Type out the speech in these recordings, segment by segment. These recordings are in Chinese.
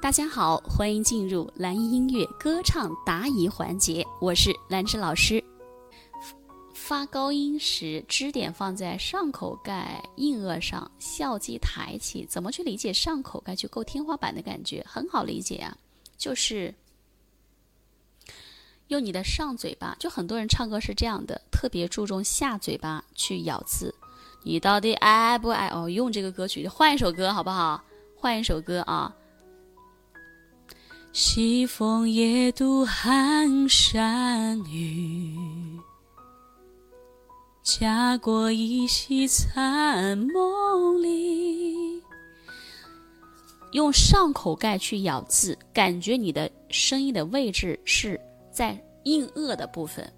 大家好，欢迎进入蓝音音乐歌唱答疑环节，我是兰芝老师。发高音时，支点放在上口盖硬腭上，笑肌抬起。怎么去理解上口盖去够天花板的感觉？很好理解啊，就是用你的上嘴巴。就很多人唱歌是这样的，特别注重下嘴巴去咬字。你到底爱不爱？哦，用这个歌曲，换一首歌好不好？换一首歌啊。西风夜渡寒山雨，家国依稀残梦里。用上口盖去咬字，感觉你的声音的位置是在硬腭的部分，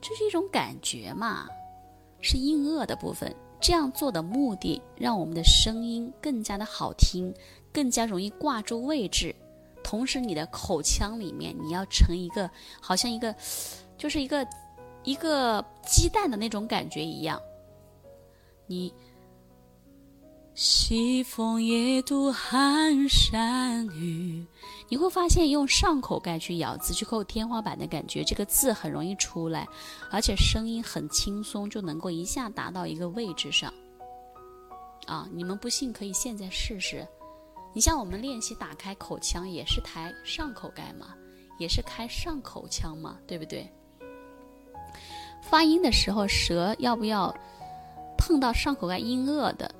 这是一种感觉嘛？是硬腭的部分。这样做的目的，让我们的声音更加的好听，更加容易挂住位置。同时，你的口腔里面你要成一个，好像一个，就是一个一个鸡蛋的那种感觉一样。你西风夜渡寒山雨，你会发现用上口盖去咬字，去扣天花板的感觉，这个字很容易出来，而且声音很轻松，就能够一下达到一个位置上。啊，你们不信可以现在试试。你像我们练习打开口腔，也是抬上口盖嘛，也是开上口腔嘛，对不对？发音的时候，舌要不要碰到上口盖音腭的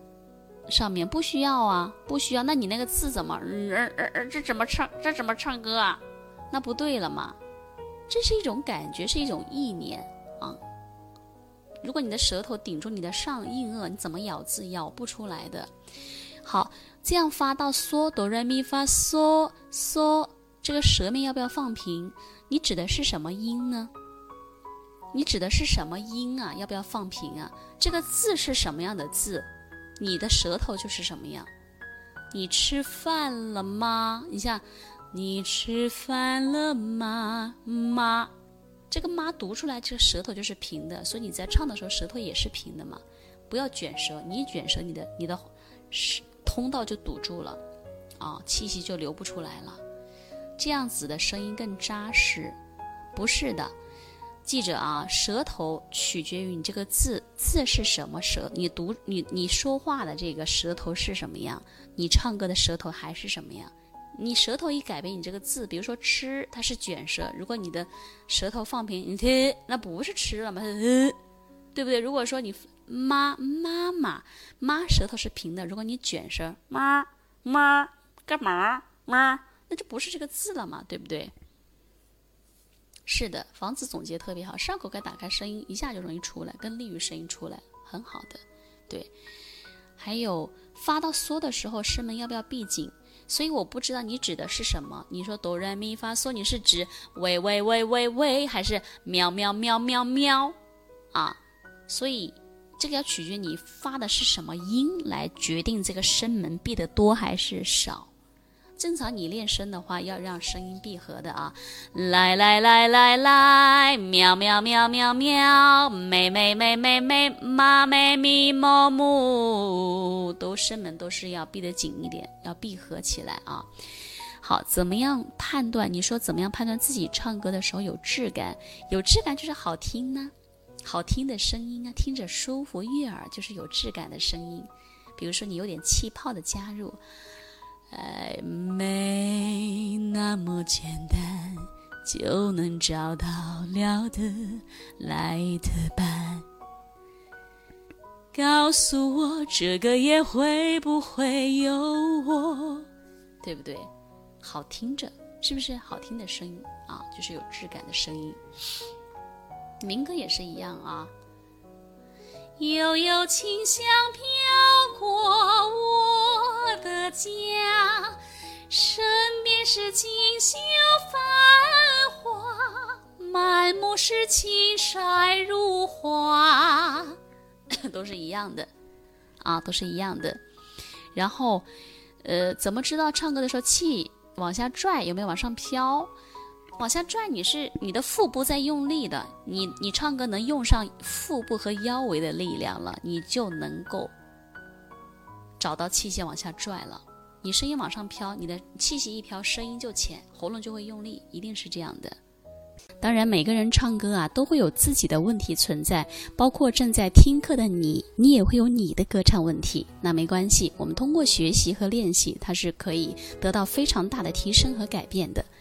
上面？不需要啊，不需要。那你那个字怎么？这怎么唱？这怎么唱歌啊？那不对了嘛。这是一种感觉，是一种意念啊。如果你的舌头顶住你的上硬腭，你怎么咬字？咬不出来的。好。这样发到嗦哆来咪发嗦嗦，这个舌面要不要放平？你指的是什么音呢？你指的是什么音啊？要不要放平啊？这个字是什么样的字？你的舌头就是什么样？你吃饭了吗？你像，你吃饭了吗？妈，这个妈读出来，这个舌头就是平的，所以你在唱的时候舌头也是平的嘛。不要卷舌，你一卷舌，你的你的舌。通道就堵住了，啊，气息就流不出来了，这样子的声音更扎实。不是的，记着啊，舌头取决于你这个字，字是什么舌，你读你你说话的这个舌头是什么样，你唱歌的舌头还是什么样。你舌头一改变，你这个字，比如说吃，它是卷舌，如果你的舌头放平，你听，那不是吃了吗？对不对？如果说你。妈妈妈妈舌头是平的，如果你卷舌，妈妈干嘛妈，那就不是这个字了嘛，对不对？是的，房子总结特别好，上口盖打开，声音一下就容易出来，跟利于声音出来，很好的。对，还有发到嗦的时候，声门要不要闭紧？所以我不知道你指的是什么。你说哆来咪发嗦，你是指喂喂喂喂喂，还是喵喵喵喵喵啊？所以。这个要取决你发的是什么音来决定这个声门闭的多还是少。正常你练声的话，要让声音闭合的啊。来来来来来，喵喵喵喵喵，妹妹妹妹妹，妈咪咪么么，都声门都是要闭得紧一点，要闭合起来啊。好，怎么样判断？你说怎么样判断自己唱歌的时候有质感？有质感就是好听呢。好听的声音啊，听着舒服悦耳，就是有质感的声音。比如说，你有点气泡的加入，呃，没那么简单就能找到聊得来的伴。告诉我，这个夜会不会有我？对不对？好听着，是不是好听的声音啊？就是有质感的声音。民歌也是一样啊，悠悠清香飘过我的家，身边是锦绣繁华，满目是青山如画，都是一样的啊，都是一样的。然后，呃，怎么知道唱歌的时候气往下拽有没有往上飘？往下拽，你是你的腹部在用力的，你你唱歌能用上腹部和腰围的力量了，你就能够找到气息往下拽了。你声音往上飘，你的气息一飘，声音就浅，喉咙就会用力，一定是这样的。当然，每个人唱歌啊都会有自己的问题存在，包括正在听课的你，你也会有你的歌唱问题。那没关系，我们通过学习和练习，它是可以得到非常大的提升和改变的。